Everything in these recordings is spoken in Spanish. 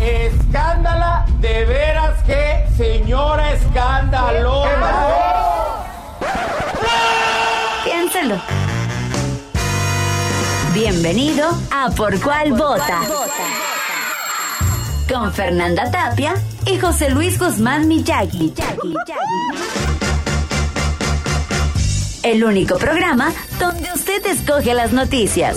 Escándala, de veras que señora escandalosa. Piénsalo. Bienvenido a Por Cuál Vota. Con Fernanda Tapia y José Luis Guzmán Miyagi. El único programa donde usted escoge las noticias.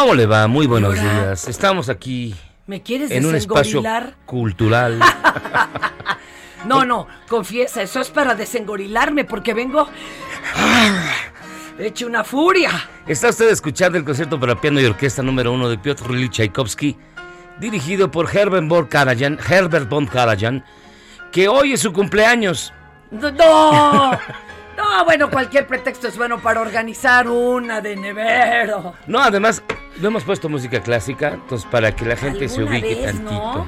¿Cómo le va? Muy buenos días. Estamos aquí ¿Me quieres en un espacio cultural. No, no, confiesa, eso es para desengorilarme porque vengo hecho una furia. Está usted escuchando el concierto para piano y orquesta número uno de Piotr Ilyich Tchaikovsky, dirigido por Herbert von Karajan, Herbert von Karajan, que hoy es su cumpleaños. No, no, no, bueno, cualquier pretexto es bueno para organizar una de nevero. No, además, no hemos puesto música clásica, entonces para que la gente se ¿Alguna ubique vez, tantito. no?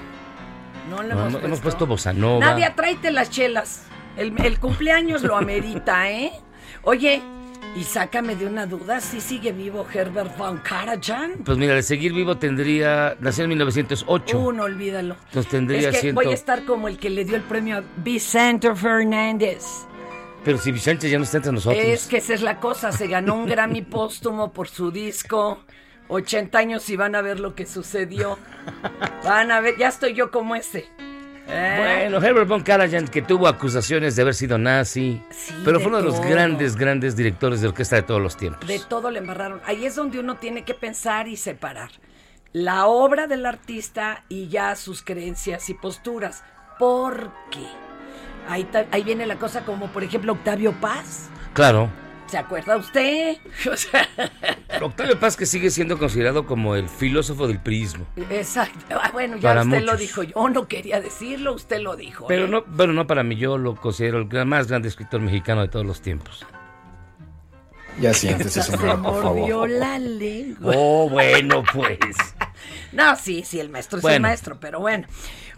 No No, hemos, puesto. hemos puesto bossa nova. Nadia, tráete las chelas. El, el cumpleaños lo amerita, ¿eh? Oye, y sácame de una duda, ¿sí sigue vivo Herbert von Karajan? Pues mira, de seguir vivo tendría, nació en 1908. Uh, no olvídalo. Entonces tendría es que voy a estar como el que le dio el premio a Vicente Fernández. Pero si Vicente ya no está entre nosotros. Es que esa es la cosa, se ganó un Grammy póstumo por su disco. 80 años y van a ver lo que sucedió. Van a ver, ya estoy yo como ese. ¿Eh? Bueno, Herbert von Karajan, que tuvo acusaciones de haber sido nazi, Sí, pero fue uno de los todo. grandes, grandes directores de orquesta de todos los tiempos. De todo le embarraron. Ahí es donde uno tiene que pensar y separar la obra del artista y ya sus creencias y posturas. ¿Por qué? Ahí, ta- ahí viene la cosa como, por ejemplo, Octavio Paz. Claro. ¿Se acuerda usted? O sea, Octavio Paz que sigue siendo considerado como el filósofo del prismo. exacto. Ah, bueno, ya Para usted lo dijo. Yo no quería decirlo, usted lo dijo. Pero ¿eh? no, bueno, no para mí, yo lo considero el más grande escritor mexicano de todos los tiempos. Ya siéntese, Se señora, por mordió favor. la lengua. Oh, bueno, pues. No, sí, sí, el maestro es el maestro, pero bueno.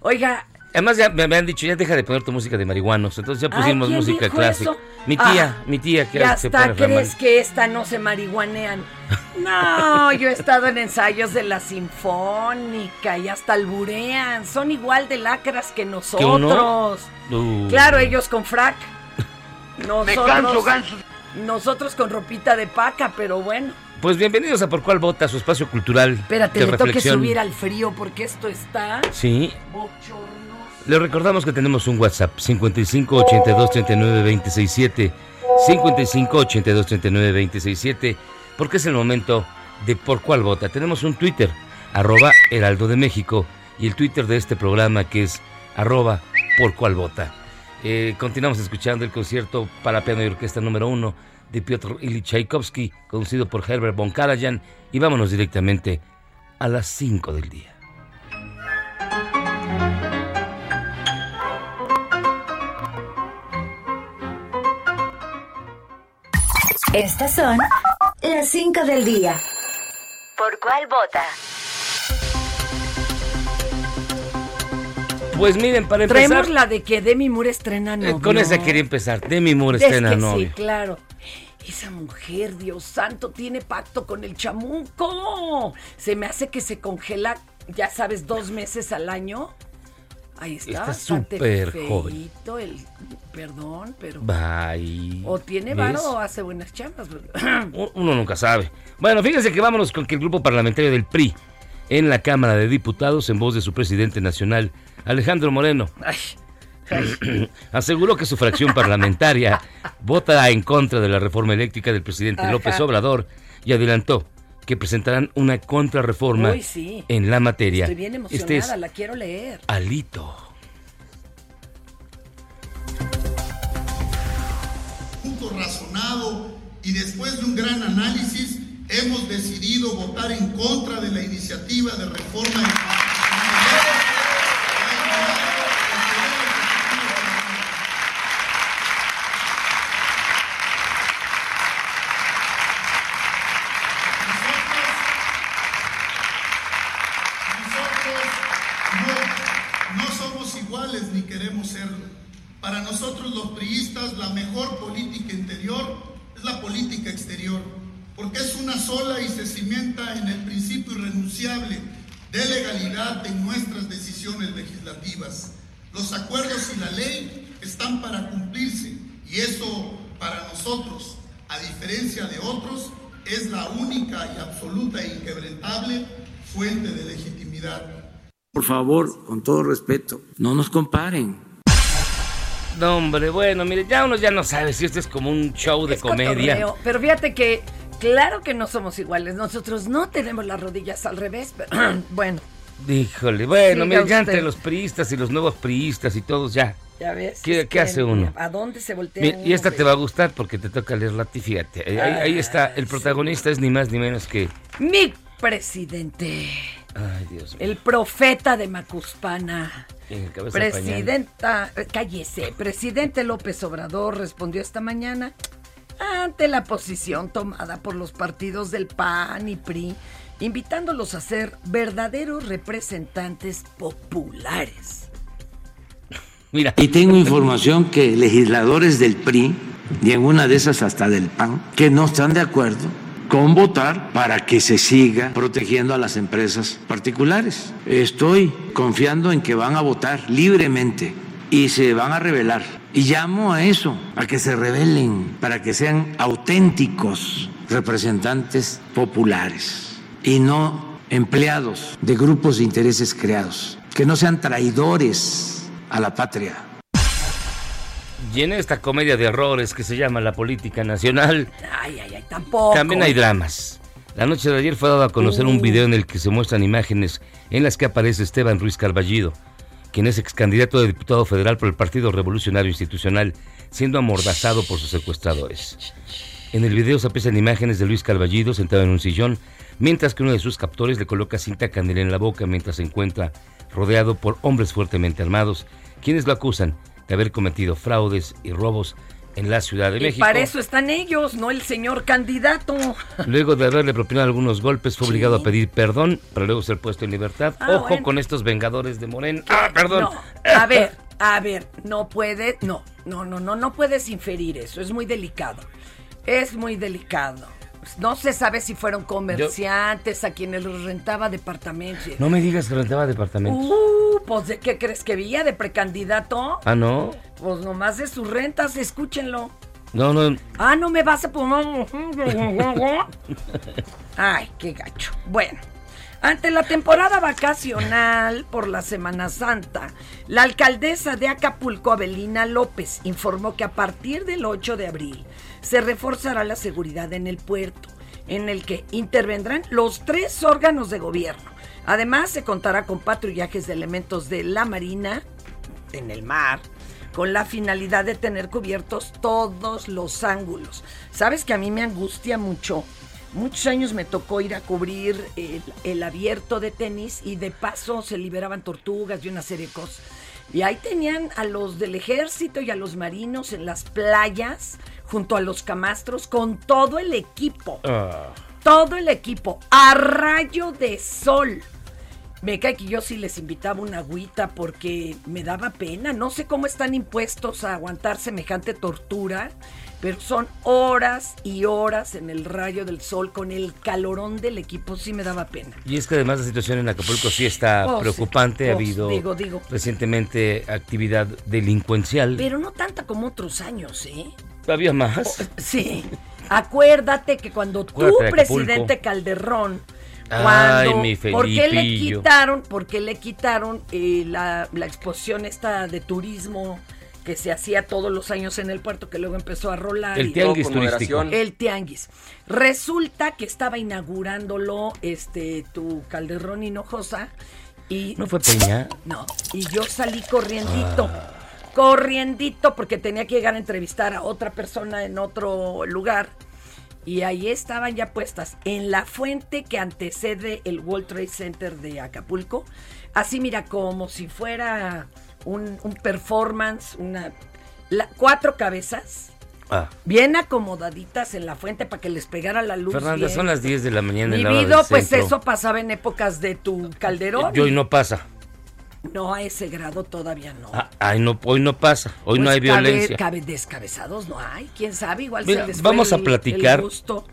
Oiga, Además ya me, han dicho, ya deja de poner tu música de marihuanos, entonces ya pusimos Ay, ¿quién música clásica. eso? Mi tía, Ah, mi tía que ya se hasta crees que esta no se marihuanean. No, yo he estado en ensayos de la sinfónica y hasta alburean. Son igual de lacras que nosotros. Uh. Claro, ellos con frac. Nosotros, Me canso, ganso. nosotros con ropita de paca, pero bueno. Pues bienvenidos a Por Cuál Vota, su espacio cultural Espérate, de le toque subir al frío porque esto está Sí. Les recordamos que tenemos un WhatsApp 55 82 39 26 7 55 82 39 26 7 porque es el momento de por cuál vota. Tenemos un Twitter, arroba Heraldo de México, y el Twitter de este programa que es arroba por cuál vota. Eh, continuamos escuchando el concierto para piano y orquesta número uno de Piotr Ilyich Tchaikovsky, conducido por Herbert von Karajan, y vámonos directamente a las 5 del día. Estas son las 5 del día. ¿Por cuál vota? Pues miren, para empezar... Traemos la de que Demi Moore estrena eh, novio. con esa quería empezar. Demi Moore Es estrena que novio. Sí, claro. Esa mujer, Dios santo, tiene pacto con el chamuco. Se me hace que se congela, ya sabes, dos meses al año. Ahí está. Está súper joven. El, perdón, pero. Bye. O tiene varo o hace buenas chambas. Uno nunca sabe. Bueno, fíjense que vámonos con que el grupo parlamentario del PRI en la Cámara de Diputados, en voz de su presidente nacional, Alejandro Moreno, Ay, aseguró que su fracción parlamentaria vota en contra de la reforma eléctrica del presidente Ajá. López Obrador y adelantó que presentarán una contrarreforma Uy, sí. en la materia. estoy bien emocionada, Este es la quiero leer. Alito. punto razonado y después de un gran análisis hemos decidido votar en contra de la iniciativa de reforma Nosotros no, no somos iguales ni queremos serlo. Para nosotros los priistas la mejor política interior es la política exterior, porque es una sola y se cimienta en el principio irrenunciable de legalidad en nuestras decisiones legislativas. Los acuerdos y la ley están para cumplirse y eso para nosotros, a diferencia de otros, es la única y absoluta e inquebrantable fuente de legitimidad. Por favor, con todo respeto, no nos comparen. No, hombre, bueno, mire, ya uno ya no sabe si esto es como un show de Es comedia. cotorreo, Pero fíjate que, claro que no somos iguales. Nosotros no tenemos las rodillas al revés. Pero, bueno, Híjole, bueno, Siga mire, ya entre los priistas y los nuevos priistas y todos ya. Ya ves. ¿Qué- es qué hace uno? ¿A dónde se voltea Mira, y esta güey? te va a gustar porque te toca leer la fíjate. Ahí, está, el protagonista es ni más ni menos que... Mi presidente. Ay, Dios mío. El profeta de Macuspana. De pañal. Presidenta, eh, cállese, presidente López Obrador respondió esta mañana ante la posición tomada por los partidos del PAN y PRI, invitándolos a ser verdaderos representantes populares. Y tengo información que legisladores del PRI, y en una de esas hasta del PAN, que no están de acuerdo con votar para que se siga protegiendo a las empresas particulares. Estoy confiando en que van a votar libremente y se van a rebelar. Y llamo a eso, a que se rebelen, para que sean auténticos representantes populares y no empleados de grupos de intereses creados, que no sean traidores a la patria. y en esta comedia de errores que se llama La Política Nacional, Ay, ay, ay, tampoco. también hay dramas. La noche de ayer fue dado a conocer un Uh. video en el que se muestran imágenes en las que aparece Esteban Ruiz Carballido, quien es ex candidato de diputado federal por el Partido Revolucionario Institucional, siendo amordazado por sus secuestradores. En el video se aprecian imágenes de Luis Carballido sentado en un sillón, mientras que uno de sus captores le coloca cinta candela en la boca mientras se encuentra rodeado por hombres fuertemente armados, quienes lo acusan de haber cometido fraudes y robos en la Ciudad de Y México. para eso están ellos, no el señor candidato. Luego de haberle propinado algunos golpes, fue obligado a pedir perdón para luego ser puesto en libertad. Ah, Ojo bueno. con estos vengadores de Morena. Ah, perdón. No, a ver, a ver, no puede, no, no, no, no, no puedes inferir eso, es muy delicado. Es muy delicado. No se sabe si fueron comerciantes a quienes los rentaba departamentos. No me digas que rentaba departamentos. Uh, pues ¿de qué crees que veía de precandidato? Ah, no. Pues nomás de sus rentas, escúchenlo. No, no. Ah, no me vas a poner. Ay, qué gacho. Bueno, ante la temporada vacacional por la Semana Santa, la alcaldesa de Acapulco, Abelina López, informó que a partir del 8 de abril se reforzará la seguridad en el puerto. en el que intervendrán los tres órganos de gobierno. Además, se contará con patrullajes de elementos de la Marina en el mar, con la finalidad de tener cubiertos todos los ángulos. Sabes que a mí me angustia mucho. Muchos años me tocó ir a cubrir el, el abierto de tenis y de paso se liberaban tortugas y una serie de cosas. Y ahí tenían a los del ejército y a los marinos en las playas, junto a los camastros, con todo el equipo. Ah. Todo el equipo, a rayo de sol. Me cae que yo sí les invitaba una agüita porque me daba pena. No sé cómo están impuestos a aguantar semejante tortura, pero son horas y horas en el rayo del sol con el calorón del equipo. Sí me daba pena. Y es que además la situación en Acapulco sí está Oh, preocupante. ha Oh, habido digo, digo. recientemente actividad delincuencial. Pero no tanta como otros años, ¿eh? Había más. Sí. Acuérdate que cuando tu presidente Calderón, Ay, cuando, mi ¿por qué le quitaron, por qué le quitaron eh, la, la exposición esta de turismo que se hacía todos los años en el puerto, que luego empezó a rolar? El y- tianguis turístico. El tianguis. Resulta que estaba inaugurándolo este tu Calderón Hinojosa y ¿No fue Peña? no, y yo salí corriendito. Ah. Corriendito porque tenía que llegar a entrevistar a otra persona en otro lugar. Y ahí estaban ya puestas en la fuente que antecede el World Trade Center de Acapulco. Así mira, como si fuera un, un performance, una la- cuatro cabezas Ah. bien acomodaditas en la fuente para que les pegara la luz. Fernanda, bien. son las 10 de la mañana en Vivido, pues centro. eso pasaba en épocas de tu Calderón. Y hoy no pasa. No, a ese grado todavía no. Ah, ay, no, hoy no pasa. Hoy no Pues hay cabe- violencia. cabe descabezados no hay. ¿Quién sabe? Igual Mira, se les fue vamos a el- platicar. el gusto.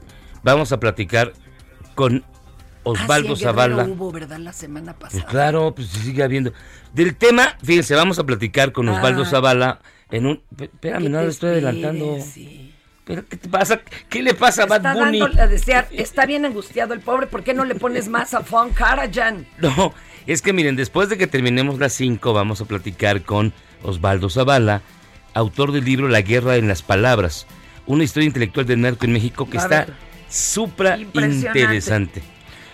Vamos a platicar con Osvaldo Ah, sí, Zavala. hubo, ¿verdad? La semana Pues pasada. claro, pues sigue habiendo. Del tema, fíjense, vamos a platicar con Osvaldo Ah. Zavala en un... Espérame, no lo estoy adelantando. sí. ¿Pero qué te pasa? ¿Qué le pasa a Está Bad Bunny? dándole a desear. Está bien angustiado el pobre. ¿Por qué no le pones más a Fon Karajan? No, es que miren, después de que terminemos las 5 vamos a platicar con Osvaldo Zavala, autor del libro La guerra en las palabras, una historia intelectual del narco en México que está supra interesante.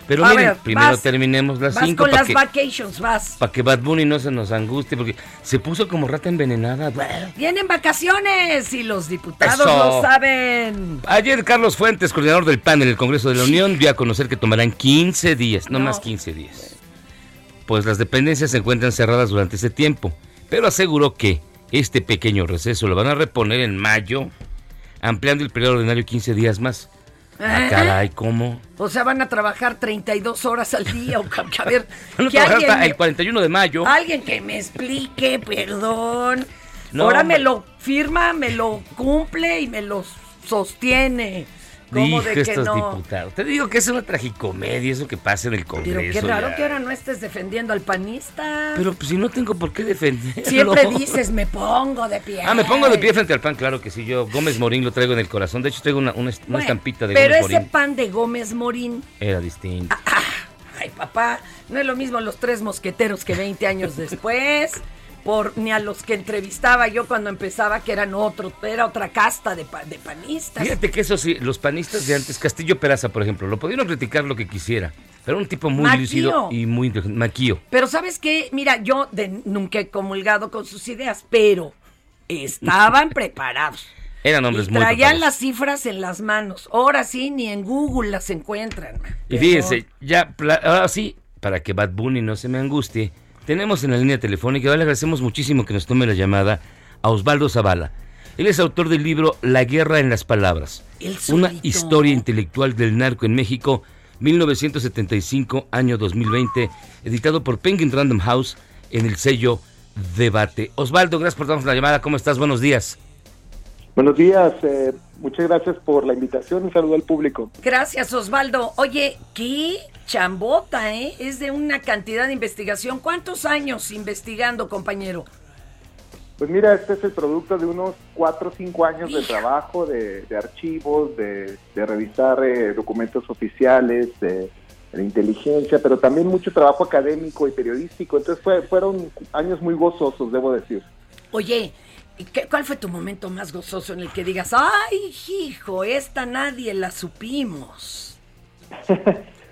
Pero A miren, ver, primero vas- terminemos las Vas 5 con para las que, vacations, vas. pa' que Bad Bunny no se nos angustie, porque se puso como rata envenenada. Vienen vacaciones y los diputados Eso. lo saben. Ayer Carlos Fuentes, coordinador del PAN en el Congreso de la Unión, dio a conocer que tomarán 15 días, no, No. más 15 días. Pues las dependencias se encuentran cerradas durante ese tiempo, pero aseguró que este pequeño receso lo van a reponer en mayo, ampliando el periodo ordinario 15 días más. Ah, ¿Eh? caray, ¿cómo? O sea, van a trabajar 32 horas al día. O, a ver, Van a que trabajar alguien, hasta me- el 41 de mayo. alguien que me explique, perdón. No, Ahora me lo firma, me lo cumple y me lo sostiene. ¿Cómo Dijo de que estos no? diputados. Te digo que es una tragicomedia eso que pasa en el Congreso. Pero qué raro ya. que ahora no estés defendiendo al panista. Pero pues, si no tengo por qué defenderlo. Siempre dices, me pongo de pie. Ah, me pongo de pie frente al pan, claro que sí. Yo Gómez Morín lo traigo en el corazón. De hecho, traigo una, una, una Bueno, estampita de Pero Gómez ese Morín. pan de Gómez Morín, Era distinto. ay papá, no es lo mismo los tres mosqueteros que 20 años después. Por, ni a los que entrevistaba yo cuando empezaba, que eran otro, era otra casta de, pa- de panistas. Fíjate que eso sí, los panistas de antes, Castillo Peraza, por ejemplo, lo pudieron criticar lo que quisiera. Pero era un tipo muy Maquío. lúcido y muy inteligente. Maquío. Pero ¿sabes qué? Mira, yo de- nunca he comulgado con sus ideas, pero estaban preparados. Eran hombres Y muy traían preparados. las cifras en las manos. Ahora sí, ni en Google las encuentran. Y fíjense, ya, ahora sí, para que Bad Bunny no se me angustie, tenemos en la línea telefónica, le agradecemos muchísimo que nos tome la llamada a Osvaldo Zavala. Él es autor del libro La guerra en las palabras, una historia intelectual del narco en México, 1975, año 2020, editado por Penguin Random House en el sello Debate. Osvaldo, gracias por darnos la llamada, ¿cómo estás? Buenos días. Buenos días, eh, muchas gracias por la invitación. Un saludo al público. Gracias, Osvaldo. Oye, qué chambota, ¿eh? Es de una cantidad de investigación. ¿Cuántos años investigando, compañero? Pues mira, este es el producto de unos cuatro o cinco años de trabajo, de, de archivos, de, de revisar eh, documentos oficiales, de, de inteligencia, pero también mucho trabajo académico y periodístico. Entonces fue- fueron años muy gozosos, debo decir. Oye, ¿Y qué, cuál fue tu momento más gozoso en el que digas, ay, hijo, esta nadie la supimos?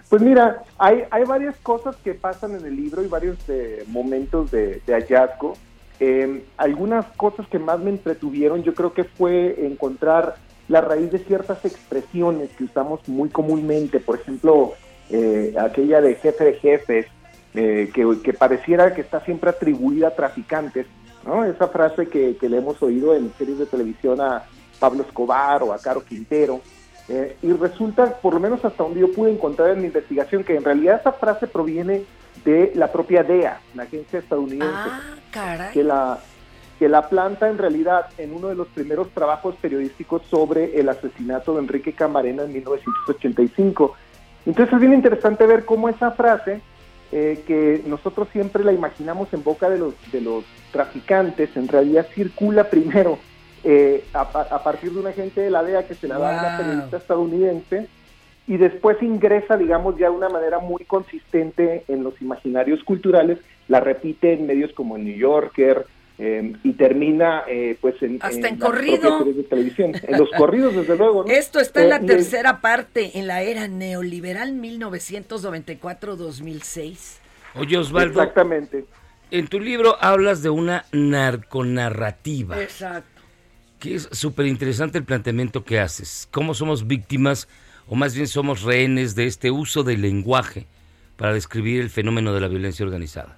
Pues mira, hay, hay varias cosas que pasan en el libro y varios eh, momentos de, hallazgo. Eh, algunas cosas que más me entretuvieron yo creo que fue encontrar la raíz de ciertas expresiones que usamos muy comúnmente, por ejemplo, eh, aquella de jefe de jefes, eh, que, pareciera que está siempre atribuida a traficantes, ¿no? Esa frase que, que, le hemos oído en series de televisión a Pablo Escobar o a Caro Quintero, eh, y resulta, por lo menos hasta donde yo pude encontrar en mi investigación, que en realidad esa frase proviene de la propia DEA, la agencia estadounidense, ah, que la que la planta en realidad en uno de los primeros trabajos periodísticos sobre el asesinato de Enrique Camarena en 1985. Entonces es bien interesante ver cómo esa frase, eh, que nosotros siempre la imaginamos en boca de los, de los traficantes, en realidad circula primero eh, a, a, partir de un agente de la DEA que se la da a una periodista estadounidense y después ingresa, digamos, ya de una manera muy consistente en los imaginarios culturales, la repite en medios como el New Yorker, eh, y termina eh, pues en, hasta en, en corrido. de televisión. En los corridos desde luego ¿no? esto está en la eh, tercera parte en la era neoliberal 1994-2006 oye Osvaldo exactamente. en tu libro hablas de una narconarrativa. Exacto. Que es súper interesante el planteamiento que haces. Cómo somos víctimas o más bien somos rehenes de este uso del lenguaje para describir el fenómeno de la violencia organizada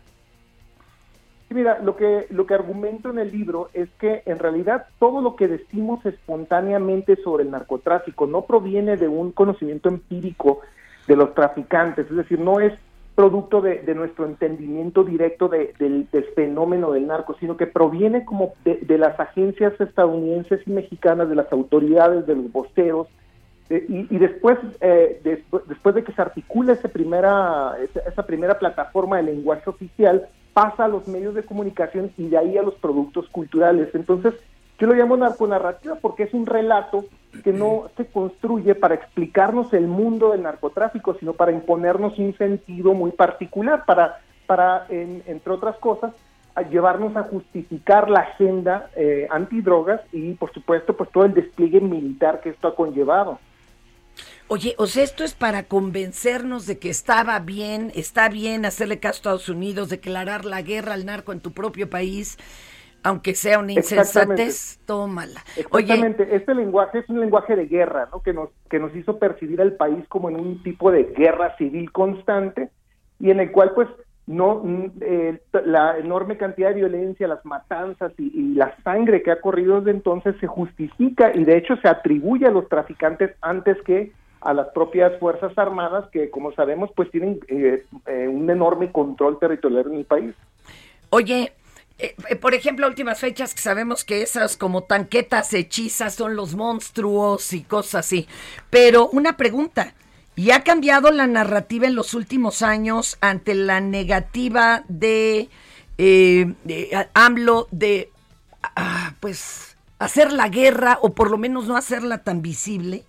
Mira, lo que, lo que argumento en el libro es que en realidad todo lo que decimos espontáneamente sobre el narcotráfico no proviene de un conocimiento empírico de los traficantes, es decir, no es producto de, de nuestro entendimiento directo de, del, del, fenómeno del narco, sino que proviene como de, de, las agencias estadounidenses y mexicanas, de las autoridades, de los voceros, eh, y, y, después, eh, después, de que se articula esa primera, esa primera plataforma de lenguaje oficial, pasa a los medios de comunicación y de ahí a los productos culturales. Entonces, yo lo llamo narconarrativa porque es un relato que no se construye para explicarnos el mundo del narcotráfico, sino para imponernos un sentido muy particular, para, para en, entre otras cosas, a llevarnos a justificar la agenda eh, antidrogas y, por supuesto, pues todo el despliegue militar que esto ha conllevado. Oye, o sea, esto es para convencernos de que estaba bien, está bien hacerle caso a Estados Unidos, declarar la guerra al narco en tu propio país, aunque sea una insensatez, tómala. Exactamente, Oye, este lenguaje es un lenguaje de guerra, ¿no? Que nos, que nos hizo percibir al país como en un tipo de guerra civil constante y en el cual, pues, no eh, la enorme cantidad de violencia, las matanzas y, y, la sangre que ha corrido desde entonces se justifica y de hecho se atribuye a los traficantes antes que a las propias Fuerzas Armadas que, como sabemos, pues tienen eh, eh, un enorme control territorial en el país. Oye, eh, por ejemplo, últimas fechas que sabemos que esas como tanquetas hechizas son los monstruos y cosas así. Pero una pregunta, ¿y ha cambiado la narrativa en los últimos años ante la negativa de, eh, de AMLO de, ah, pues, hacer la guerra o por lo menos no hacerla tan visible?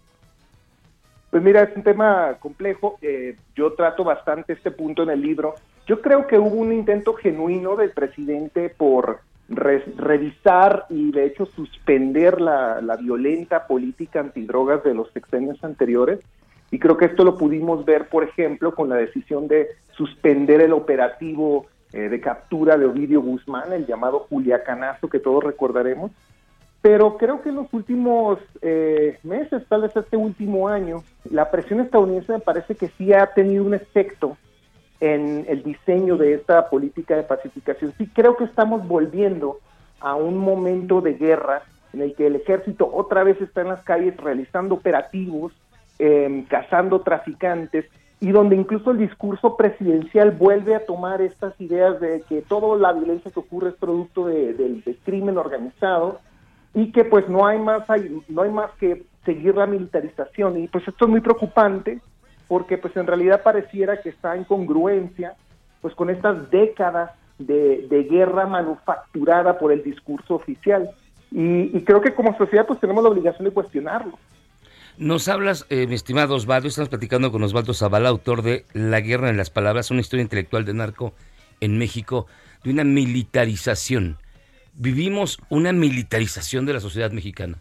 Pues mira, es un tema complejo. Eh, yo trato bastante este punto en el libro. Yo creo que hubo un intento genuino del presidente por re revisar y de hecho suspender la, la, violenta política antidrogas de los sexenios anteriores. Y creo que esto lo pudimos ver, por ejemplo, con la decisión de suspender el operativo eh, de captura de Ovidio Guzmán, el llamado Juliacanazo que todos recordaremos. Pero creo que en los últimos eh, meses, tal vez este último año, la presión estadounidense me parece que sí ha tenido un efecto en el diseño de esta política de pacificación. Sí creo que estamos volviendo a un momento de guerra en el que el ejército otra vez está en las calles realizando operativos, eh, cazando traficantes y donde incluso el discurso presidencial vuelve a tomar estas ideas de que toda la violencia que ocurre es producto de, de, de crimen organizado y que pues no hay más no hay más que seguir la militarización. Y pues esto es muy preocupante porque pues en realidad pareciera que está en congruencia pues con estas décadas de, de guerra manufacturada por el discurso oficial. Y, y, creo que como sociedad pues tenemos la obligación de cuestionarlo. Nos hablas, eh, mi estimado Osvaldo, estamos platicando con Osvaldo Zavala, autor de La guerra en las palabras, una historia intelectual de narco en México, de una militarización ¿Vivimos una militarización de la sociedad mexicana?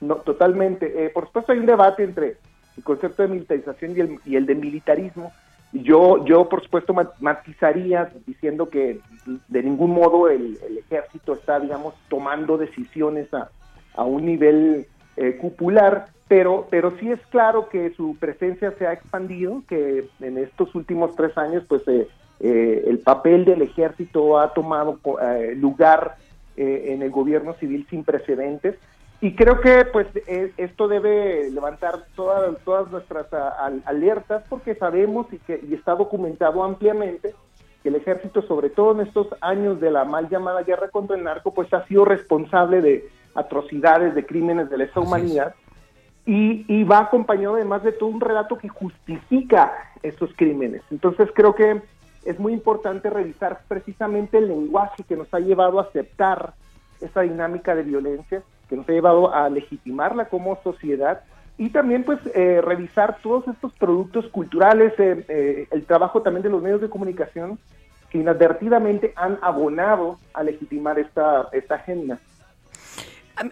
No, totalmente. Eh, por supuesto hay un debate entre el concepto de militarización y el, y el de militarismo. Yo, yo por supuesto, matizaría diciendo que de ningún modo el, ejército está, digamos, tomando decisiones a, a un nivel eh, cupular, pero, pero sí es claro que su presencia se ha expandido, que en estos últimos tres años, pues eh, eh, el papel del ejército ha tomado lugar en el gobierno civil sin precedentes. Y creo que pues esto debe levantar todas, todas nuestras alertas porque sabemos y que y está documentado ampliamente que el ejército, sobre todo en estos años de la mal llamada guerra contra el narco, pues ha sido responsable de atrocidades, de crímenes de lesa humanidad, y, y, va acompañado además de todo un relato que justifica esos crímenes. Entonces creo que es muy importante revisar precisamente el lenguaje que nos ha llevado a aceptar esa dinámica de violencia, que nos ha llevado a legitimarla como sociedad y también pues eh, revisar todos estos productos culturales, eh, eh, el trabajo también de los medios de comunicación que inadvertidamente han abonado a legitimar esta, esta agenda.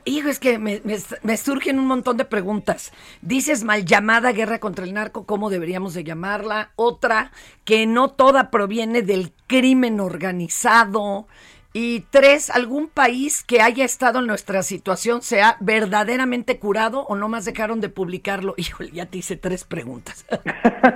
Hijo, es que me, surgen un montón de preguntas. Dices mal llamada guerra contra el narco, ¿cómo deberíamos de llamarla? Otra, que no toda proviene del crimen organizado. Y tres, algún país que haya estado en nuestra situación se ha verdaderamente curado o no más dejaron de publicarlo. Híjole, ya te hice tres preguntas.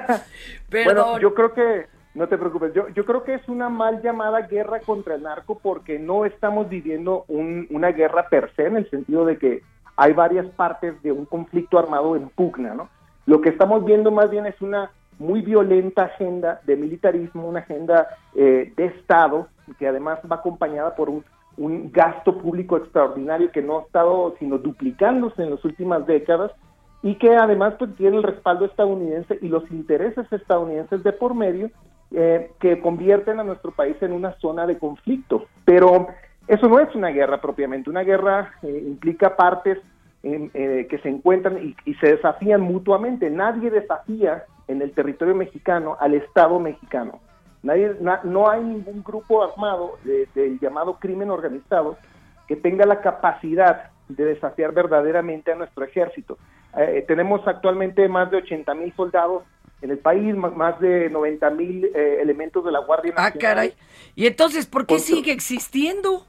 bueno, yo creo que no te preocupes, yo, creo que es una mal llamada guerra contra el narco porque no estamos viviendo una guerra per se en el sentido de que hay varias partes de un conflicto armado en pugna, ¿no? Lo que estamos viendo más bien es una muy violenta agenda de militarismo, una agenda eh, de Estado que además va acompañada por un, un gasto público extraordinario que no ha estado sino duplicándose en las últimas décadas y que además pues tiene el respaldo estadounidense y los intereses estadounidenses de por medio eh, que convierten a nuestro país en una zona de conflicto. Pero eso no es una guerra propiamente. Una guerra eh, implica partes eh, que se encuentran y, se desafían mutuamente. Nadie desafía en el territorio mexicano al Estado mexicano. Nadie, no hay ningún grupo armado del llamado crimen organizado que tenga la capacidad de desafiar verdaderamente a nuestro ejército. tenemos actualmente más de 80 mil soldados en el país, más de 90 mil eh, elementos de la Guardia ah, Nacional. Ah, caray. ¿Y entonces por qué sigue existiendo?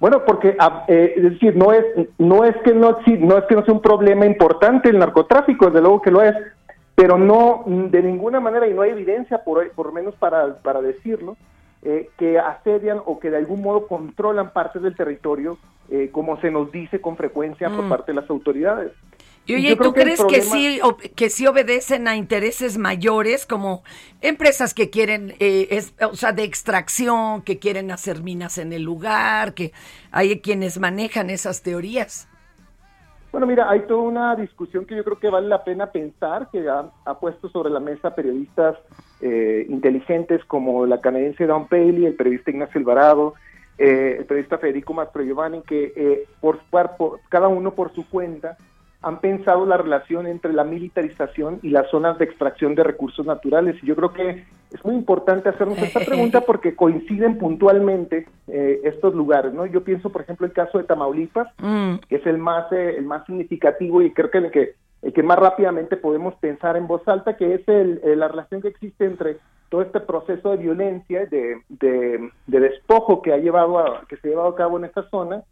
Bueno, porque ah, eh, es decir, no es no es que no no es que no sea un problema importante el narcotráfico, desde luego que lo es, pero no de ninguna manera y no hay evidencia por por lo menos para para decirlo eh, que asedian o que de algún modo controlan partes del territorio, como se nos dice con frecuencia por mm. parte de las autoridades. Y oye, ¿tú crees que sí, que sí obedecen a intereses mayores como empresas que quieren, eh, es, o sea, de extracción, que quieren hacer minas en el lugar, que hay quienes manejan esas teorías? Bueno, mira, hay toda una discusión que yo creo que vale la pena pensar, que ha, puesto sobre la mesa periodistas eh, inteligentes como la canadiense Don Paley, el periodista Ignacio Alvarado, eh, el periodista Federico Mastro Giovanni, que por, por, cada uno por su cuenta han pensado la relación entre la militarización y las zonas de extracción de recursos naturales. Y yo creo que es muy importante hacernos esta pregunta porque coinciden puntualmente eh, estos lugares, ¿no? Yo pienso, por ejemplo, el caso de Tamaulipas, mm. que es el más eh, el más significativo y creo que el que el que más rápidamente podemos pensar en voz alta, que es el, la relación que existe entre todo este proceso de violencia, de, de, de despojo que ha llevado a, que se ha llevado a cabo en esta zona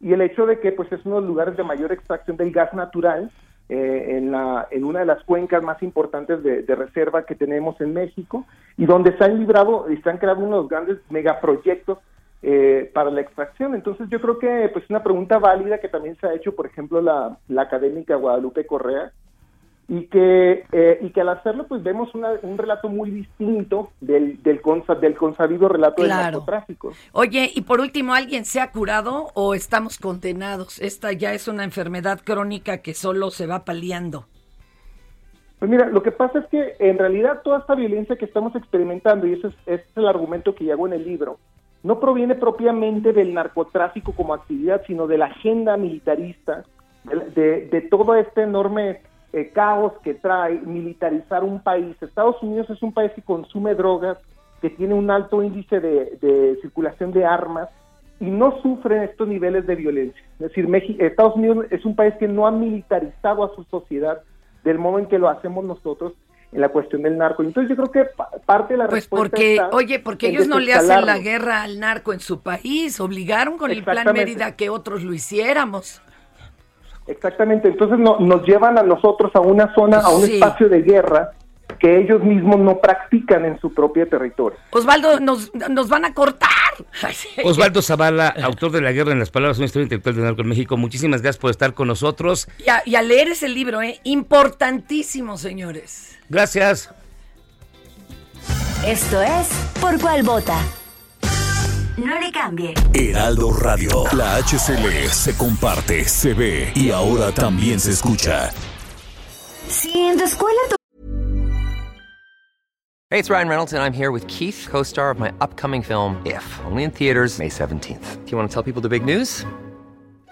y el hecho de que pues es uno de los lugares de mayor extracción del gas natural eh, en, la, en una de las cuencas más importantes de, reserva que tenemos en México y donde se han librado y se han creado unos grandes megaproyectos eh, para la extracción. Entonces yo creo que pues una pregunta válida que también se ha hecho, por ejemplo, la, la académica Guadalupe Correa, y que, eh, y que al hacerlo pues vemos un relato muy distinto del, del, del consabido relato del narcotráfico. Oye, y por último, ¿alguien se ha curado o estamos condenados? Esta ya es una enfermedad crónica que solo se va paliando. Pues mira, lo que pasa es que en realidad toda esta violencia que estamos experimentando, y ese es, ese es el argumento que hago en el libro, no proviene propiamente del narcotráfico como actividad, sino de la agenda militarista, de, de todo este enorme eh, caos que trae militarizar un país. Estados Unidos es un país que consume drogas, que tiene un alto índice de, circulación de armas y no sufren estos niveles de violencia. Es decir, México, Estados Unidos es un país que no ha militarizado a su sociedad del modo en que lo hacemos nosotros en la cuestión del narco. Entonces yo creo que parte de la pues respuesta porque, está oye, porque ellos no le hacen la guerra al narco en su país, obligaron con el plan. Mérida que otros lo hiciéramos. Exactamente, entonces no- nos llevan a nosotros a una zona, a un Sí. espacio de guerra que ellos mismos no practican en su propio territorio. Osvaldo, nos, nos van a cortar. Osvaldo Zavala, autor de La Guerra en las Palabras, una historia intelectual de narco en México. Muchísimas gracias por estar con nosotros. Y a, y a leer ese libro, ¿eh? Importantísimo, señores. Gracias. Esto es Por Cuál Vota. No le cambie. Heraldo Radio. La HCL se comparte, se ve y ahora también se escucha. Si en tu escuela tu Hey, it's Ryan Reynolds, and I'm here with Keith, co star of my upcoming film, If, only in theaters, May 17th. Do you want to tell people the big news?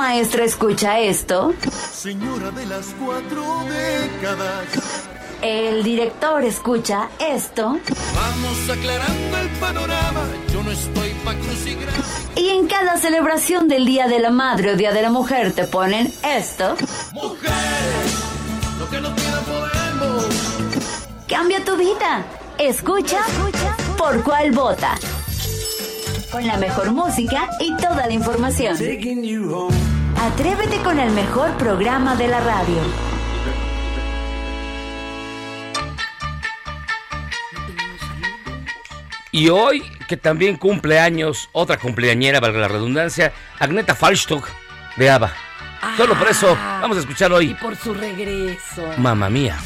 Maestra escucha esto, Señora de las cuatro décadas. el director escucha esto Vamos aclarando el panorama. Yo no estoy pa' crucigrama. y en cada celebración del Día de la Madre o Día de la Mujer te ponen esto. Mujeres, lo que no tienen podemos. Cambia tu vida. Escucha por cuál vota. Con la mejor música y toda la información. Atrévete con el mejor programa de la radio. Y hoy, que también cumple años, otra cumpleañera, valga la redundancia, Agneta Falstock de ABBA. Solo por eso, vamos a escuchar Y hoy por su regreso. Mamma Mía.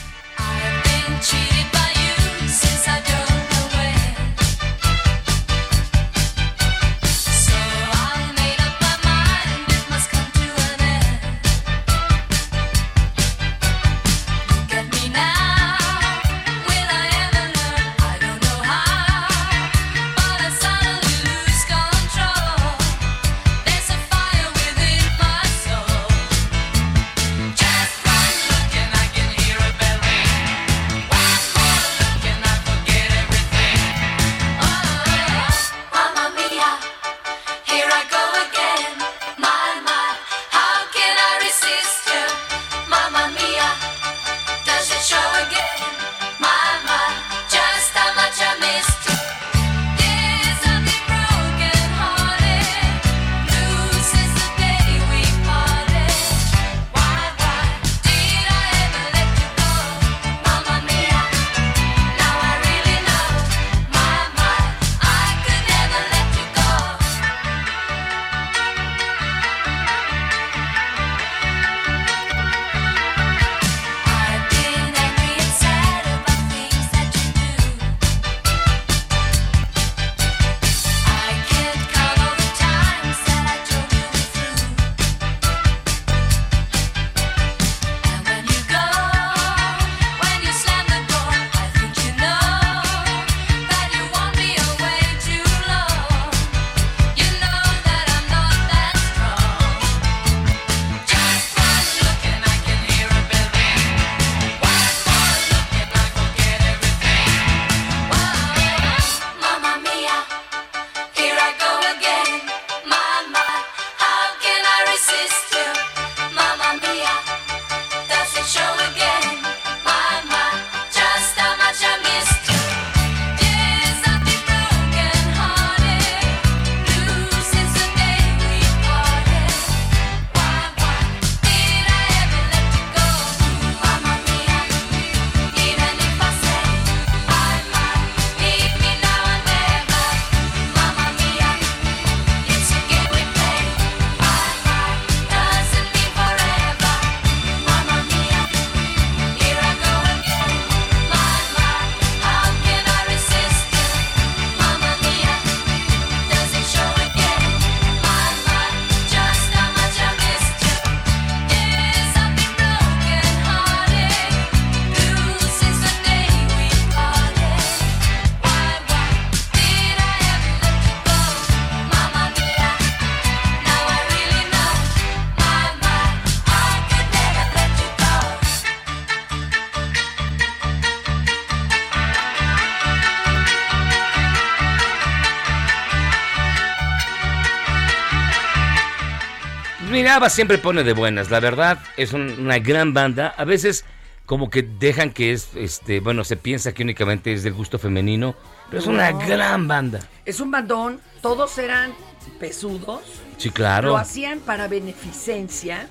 Siempre pone de buenas, la verdad, es una gran banda. A veces como que dejan que es, este, bueno, se piensa que únicamente es del gusto femenino, pero es una gran banda. Es un bandón, todos eran pesudos. Sí, claro. Lo hacían para beneficencia.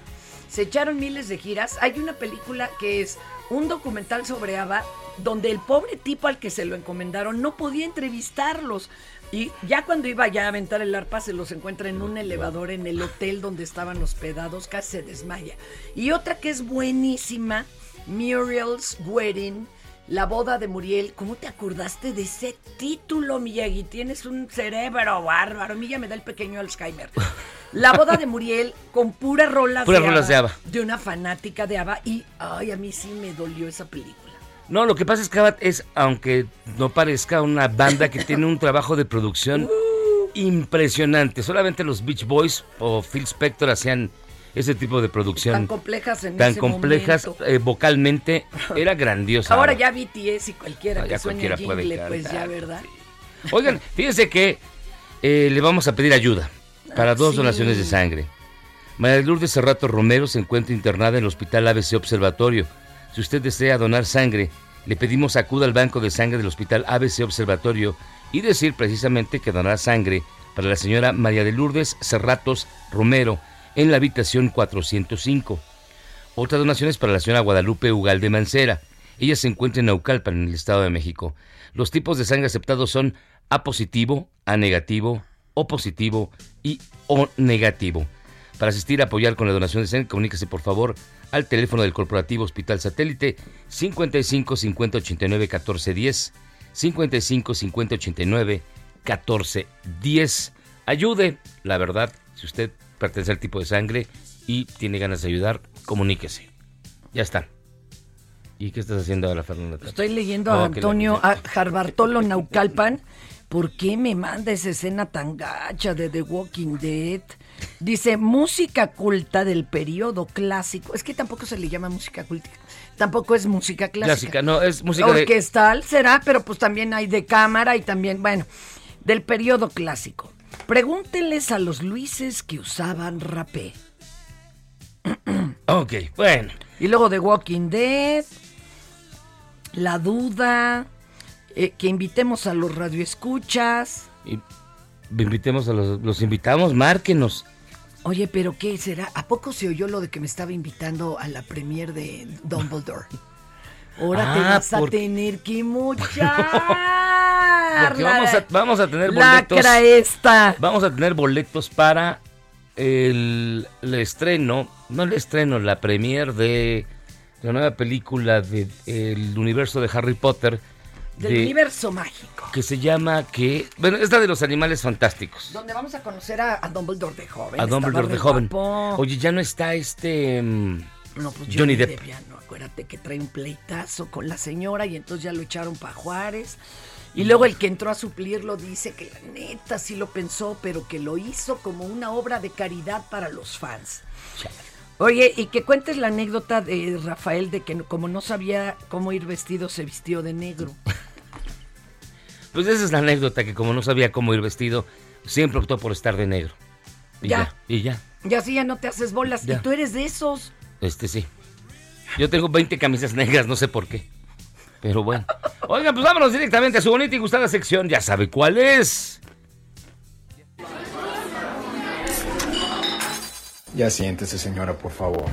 Se echaron miles de giras. Hay una película que es un documental sobre ABBA donde el pobre tipo al que se lo encomendaron no podía entrevistarlos. Y ya cuando iba ya a aventar el arpa se los encuentra en un elevador en el hotel donde estaban hospedados, casi se desmaya. Y otra que es buenísima, Muriel's Wedding, la boda de Muriel. ¿Cómo te acordaste de ese título, Miyagi? Tienes un cerebro bárbaro. A mí ya me da el pequeño Alzheimer. La boda de Muriel con puras rolas, Puras rolas de ABBA. De una fanática de ABBA. Y, ay, a mí sí me dolió esa película. No, lo que pasa es que ABBA es, aunque no parezca una banda que tiene un trabajo de producción impresionante. Solamente los Beach Boys o Phil Spector hacían ese tipo de producción. Tan complejas en tan ese complejas eh, vocalmente. Era grandiosa. Ahora ya BTS y cualquiera Ah, que ya suene cualquiera puede jingle, pues ya, cantar, ¿verdad? Oigan, fíjense que eh, le vamos a pedir ayuda para dos sí. donaciones de sangre. María de Lourdes Cerrato Romero se encuentra internada en el Hospital ABC Observatorio. Si usted desea donar sangre, le pedimos acuda al banco de sangre del Hospital ABC Observatorio y decir precisamente que donará sangre para la señora María de Lourdes Cerratos Romero en la habitación 405. Otra donación es para la señora Guadalupe Ugalde Mancera. Ella se encuentra en Naucalpan, en el Estado de México. Los tipos de sangre aceptados son A positivo, A negativo, O positivo y O negativo. Para asistir a apoyar con la donación de sangre, comuníquese por favor al teléfono del Corporativo Hospital Satélite 55 50 89 14 10 55 50 89 14 10. Ayude, la verdad, si usted pertenece al tipo de sangre y tiene ganas de ayudar, comuníquese. Ya está. ¿Y qué estás haciendo ahora, Fernanda? Estoy leyendo a Oh, Antonio a Jarbartolo Naucalpan. ¿Por qué me manda esa escena tan gacha de The Walking Dead? Dice, música culta del periodo clásico. Es que tampoco se le llama música culta. Tampoco es música clásica. Clásica, no, es música de... Orquestal será, pero pues también hay de cámara y también, bueno, del periodo clásico. Pregúntenles a los Luises que usaban rapé. Ok, bueno. Y luego The Walking Dead, La Duda, eh, que invitemos a los radioescuchas. Y invitemos a los, los invitamos, márquenos. Oye, pero ¿qué será? ¿A poco se oyó lo de que me estaba invitando a la premier de Dumbledore? Ahora te Ah, vas a porque- tener que mochar. Porque vamos a, vamos a tener boletos. Lacra esta. Vamos a tener boletos para el, el estreno, no el estreno, la premier de la nueva película del universo de Harry Potter. Del de- universo mágico. Que se llama que. Bueno, es la de los animales fantásticos. Donde vamos a conocer a, a Dumbledore de joven. A Dumbledore de joven. Oye, ya no está este. mm, No, pues Johnny Depp. ya no, acuérdate que trae un pleitazo con la señora y entonces ya lo echaron para Juárez. Y luego el que entró a suplirlo dice que la neta sí lo pensó, pero que lo hizo como una obra de caridad para los fans. Oye, y que cuentes la anécdota de Rafael de que como no sabía cómo ir vestido, se vistió de negro. Pues esa es la anécdota que, como no sabía cómo ir vestido, siempre optó por estar de negro. Y Ya. ya. y ya. Y así ya no te haces bolas. Ya. Y tú eres de esos. Este sí. Yo tengo 20 camisas negras, no sé por qué. Pero bueno. Oigan, pues vámonos directamente a su bonita y gustada sección. Ya sabe cuál es. Ya siéntese, señora, por favor.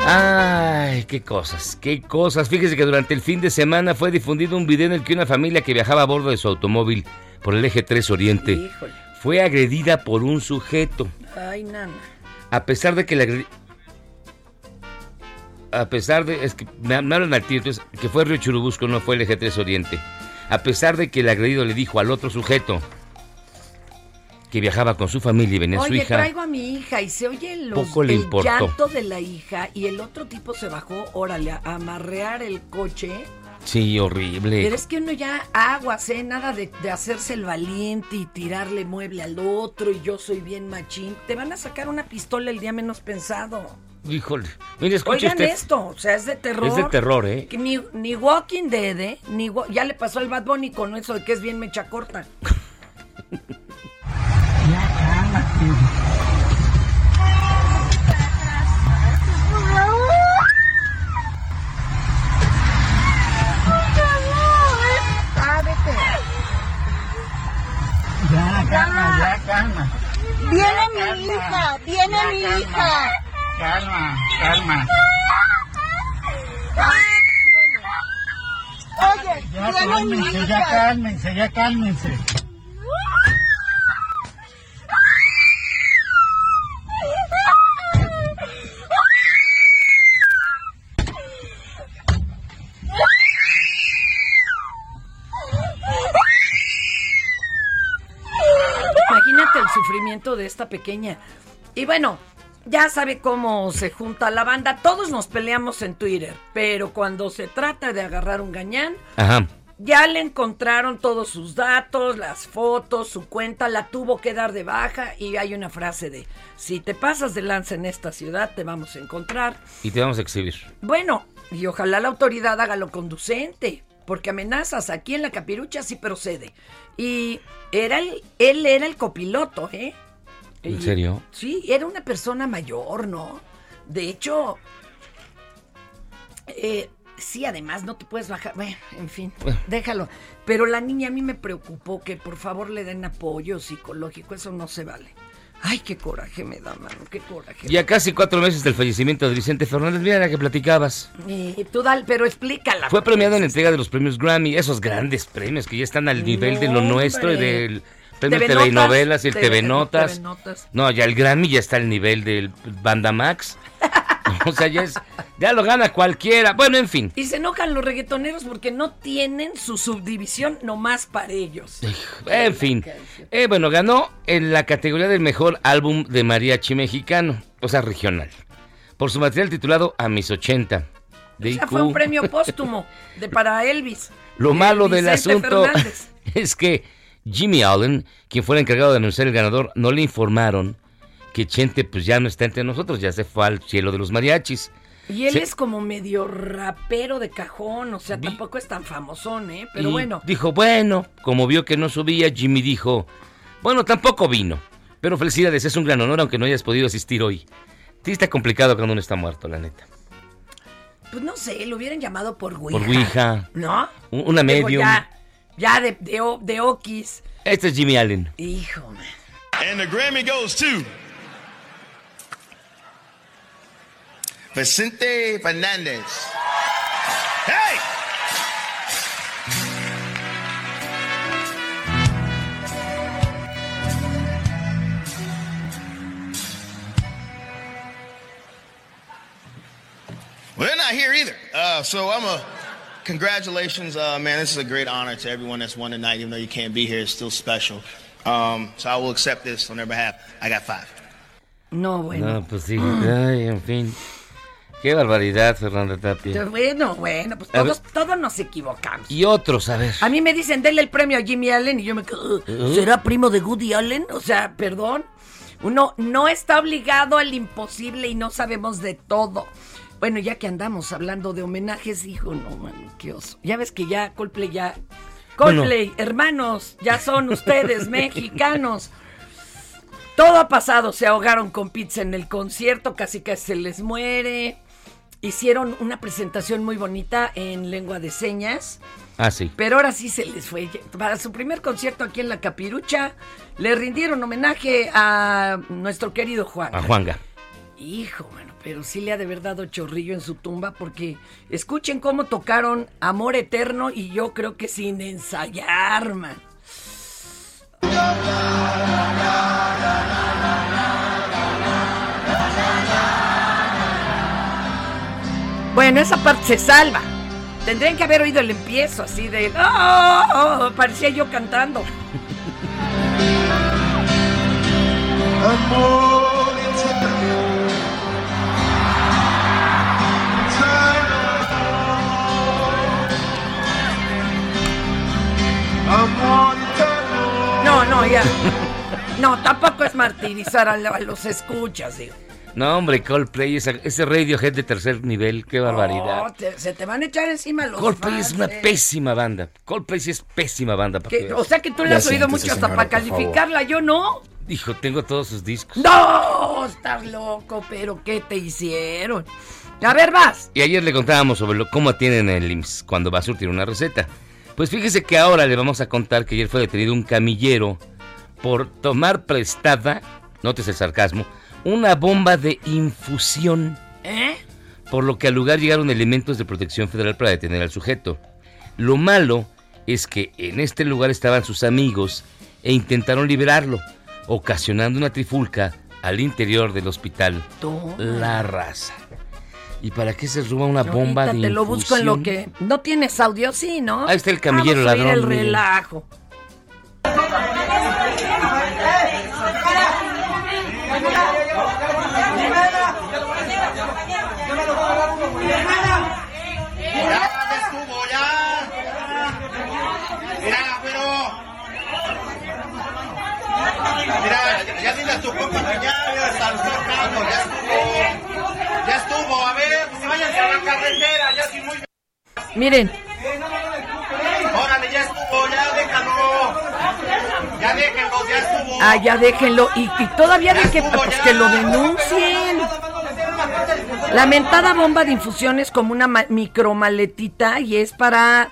Ay, qué cosas, qué cosas. Fíjese que durante el fin de semana fue difundido un video en el que una familia que viajaba a bordo de su automóvil por el eje 3 Oriente Híjole. fue agredida por un sujeto. Ay, nana. A pesar de que la agredi- A pesar de... Es que me, me hablan al tío, entonces, que fue Río Churubusco, no fue el eje 3 Oriente. A pesar de que el agredido le dijo al otro sujeto que viajaba con su familia y venía su Oye, hija... traigo a mi hija y se oye los, Poco le el importó. llanto de la hija y el otro tipo se bajó, órale, a amarrear el coche. Sí, horrible. Pero es que uno ya aguas, ¿eh? Nada de, de hacerse el valiente y tirarle mueble al otro y yo soy bien machín. Te van a sacar una pistola el día menos pensado. Híjole. Mire, Oigan esto, o sea, es de terror. Es de terror, ¿eh? Que ni, ni Walking Dead, ¿eh? Ni, ya le pasó al Bad Bunny con eso de que es bien mecha corta. Ya, calma, ya, calma. Viene mi hija, viene mi hija. Calma, calma. Oye, Ya cálmense, ya cálmense, ya cálmense. Imagínate el sufrimiento de esta pequeña. Y bueno, ya sabe cómo se junta la banda. Todos nos peleamos en Twitter, pero cuando se trata de agarrar un gañán, Ajá. ya le encontraron todos sus datos, las fotos, su cuenta, la tuvo que dar de baja y hay una frase de, si te pasas de lanza en esta ciudad, te vamos a encontrar. Y te vamos a exhibir. Bueno, y ojalá la autoridad haga lo conducente, porque amenazas aquí en la capirucha sí procede. Y era el, él era el copiloto, ¿eh? ¿En serio? Sí, era una persona mayor, ¿no? De hecho, eh, sí, además no te puedes bajar. Bueno, en fin, déjalo. Pero la niña a mí me preocupó que por favor le den apoyo psicológico. Eso no se vale. Ay, qué coraje me da, mano, qué coraje. Ya casi cuatro meses del fallecimiento de Vicente Fernández, mira la que platicabas. Y tú dale, pero explícala. Fue premiado en la entrega de los premios Grammy, esos grandes premios que ya están al nivel de lo nuestro y del premio TV TV, y Notas, novelas y el TV TV Notas. TV Notas. No, ya el Grammy ya está al nivel del Banda Max. o sea, ya es, ya lo gana cualquiera. Bueno, en fin. Y se enojan los reggaetoneros porque no tienen su subdivisión nomás para ellos. En fin. Eh, bueno, ganó en la categoría del mejor álbum de mariachi mexicano, o sea, regional. Por su material titulado A mis 80. De O sea, fue un premio póstumo de para Elvis. Lo malo del asunto Fernández. es que Jimmy Allen, quien fuera encargado de anunciar el ganador, no le informaron que Chente pues ya no está entre nosotros, ya se fue al cielo de los mariachis. Y él Se- es como medio rapero de cajón, o sea, tampoco es tan famosón, ¿eh? Pero y bueno, Dijo, bueno, como vio que no subía, Jimmy dijo, bueno, tampoco vino. Pero felicidades, es un gran honor aunque no hayas podido asistir hoy. Sí está complicado cuando uno está muerto, la neta. pues no sé, lo hubieran llamado por Ouija. Por Ouija. ¿No? Un- Una medium. Ya, ya de, de, o- de Okis. Este es Jimmy Allen. Hijo, man. And the Grammy goes to Vicente Fernandez. Hey! Well, they're not here either. Uh, so I'm a congratulations, uh, man. This is a great honor to everyone that's won tonight. Even though you can't be here, it's still special. Um, so I will accept this on their behalf. I got five. No, bueno. No, pues sí, ay, en fin. Qué barbaridad, Fernanda Tapia. Bueno, bueno, pues todos, todos nos equivocamos. Y otros, a ver. A mí me dicen, denle el premio a Jimmy Allen y yo me quedo, ¿Eh? ¿será primo de Woody Allen? O sea, perdón. Uno no está obligado al imposible y no sabemos de todo. Bueno, ya que andamos hablando de homenajes, hijo, no, man, qué oso. Ya ves que ya Coldplay ya... Coldplay, hermanos, ya son ustedes mexicanos. Todo ha pasado, se ahogaron con pizza en el concierto, casi que se les muere. Hicieron una presentación muy bonita en lengua de señas. Ah, sí. Pero ahora sí se les fue. Para su primer concierto aquí en La Capirucha, le rindieron homenaje a nuestro querido Juan. A Juanga. Hijo, bueno, pero sí le ha de haber dado chorrillo en su tumba porque escuchen cómo tocaron Amor Eterno y yo creo que sin ensayar, man. Bueno, esa parte se salva. Tendrían que haber oído el empiezo así de... ¡Oh! parecía yo cantando. No, no, ya. No, tampoco es martirizar a, los escuchas, digo. No, hombre, Coldplay, esa- ese Radiohead de tercer nivel, qué barbaridad. No, te- se te van a echar encima los Coldplay es fans, una eh. pésima banda. Coldplay sí es pésima banda. para Que- o sea que tú le has oído mucho hasta para calificarla, yo no. Hijo, tengo todos sus discos. No, estás loco, pero ¿qué te hicieron? A ver, vas. Y ayer le contábamos sobre lo- cómo atienden el IMSS cuando va a surtir una receta. Pues fíjese que ahora le vamos a contar que ayer fue detenido un camillero por tomar prestada, notes el sarcasmo, una bomba de infusión. ¿Eh? Por lo que al lugar llegaron elementos de protección federal para detener al sujeto. Lo malo es que en este lugar estaban sus amigos e intentaron liberarlo, ocasionando una trifulca al interior del hospital La Raza. ¿Y para qué se roba una bomba de te lo busco en lo que... ¿No tienes audio? Sí, ¿no? Ahí está el camillero Vamos a oír ladrón, el relajo. Ya, ya estuvo, ya. Mira, pero. Mira, ya, ya dile a tu compa que ya, el cercano, ya estuvo. Ya estuvo, a ver, pues váyanse a la carretera, ya sí muy. Miren, Órale, ya estuvo, ya déjalo. Ya déjenlo, ya estuvo. ah, ya déjenlo. Y, y todavía de que, pues, que lo denuncien. Lamentada bomba de infusiones como una ma- micromaletita y es para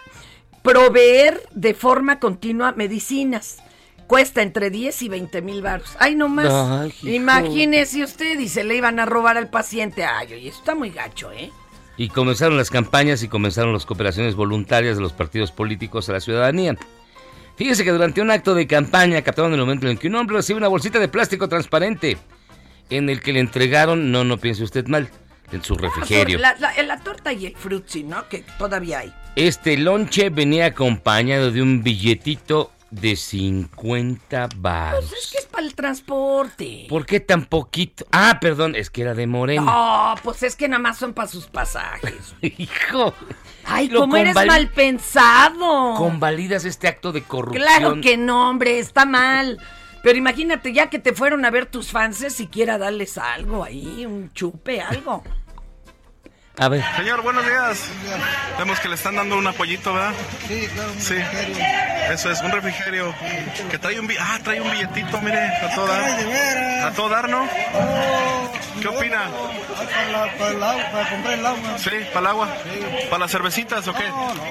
proveer de forma continua medicinas. Cuesta entre 10 y 20 mil baros. Ay, no más. Ay. Imagínese usted y se le iban a robar al paciente. Ay, oye, eso está muy gacho, ¿eh? Y comenzaron las campañas y comenzaron las cooperaciones voluntarias de los partidos políticos a la ciudadanía. Fíjese que durante un acto de campaña captaron el momento en que un hombre recibe una bolsita de plástico transparente en el que le entregaron, no, no piense usted mal, en su refrigerio. La, la- la torta y el frutzi, ¿no? Que todavía hay. Este lonche venía acompañado de un billetito de 50 baros. Pues es que es para el transporte. ¿Por qué tan poquito? Ah, perdón, es que era de Morena. No, pues es que nada más son para sus pasajes. Hijo. Ay, cómo eres mal pensado. Convalidas este acto de corrupción. Claro que no, hombre, está mal. Pero imagínate ya que te fueron a ver tus fans, siquiera darles algo ahí, un chupe, algo. A ver. Señor, buenos días. Vemos que le están dando un apoyito, ¿verdad? Sí, claro. un Sí. refrigerio. Eso es, un refrigerio. Que trae un, ah, trae un billetito, mire, a todo Ay, de dar. A todo dar, ¿no? ¿Qué opina? Para, la- para el agua, para comprar el agua. Sí, para el agua. ¿Para las cervecitas o qué? No, no.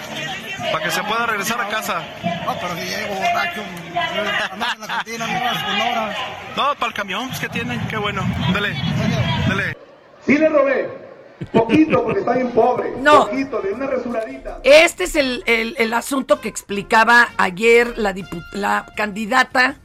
Para que se pueda regresar a casa. No, pero si llego borracho, la cantina. No, para el camión, pues que tienen, qué bueno. Dele, dele. Sí le robé. Poquito, porque está bien pobre. No. Poquito, de una rasuradita. Este es el, el- el asunto que explicaba ayer la, la candidata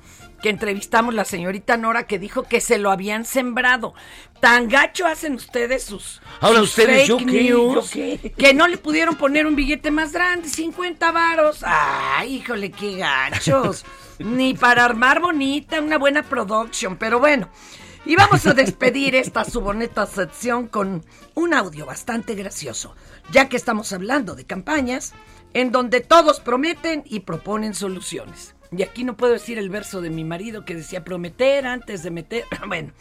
que entrevistamos, la señorita Nora, que dijo que se lo habían sembrado. Tan gacho hacen ustedes sus, Ahora sus ustedes, ¿yo qué? news, ¿Yo qué? que no le pudieron poner un billete más grande, 50 varos. Ay, híjole, qué gachos. Ni para armar bonita, una buena production, pero bueno. Y vamos a despedir esta su bonita sección con un audio bastante gracioso, ya que estamos hablando de campañas en donde todos prometen y proponen soluciones. Y aquí no puedo decir el verso de mi marido que decía prometer antes de meter. Bueno,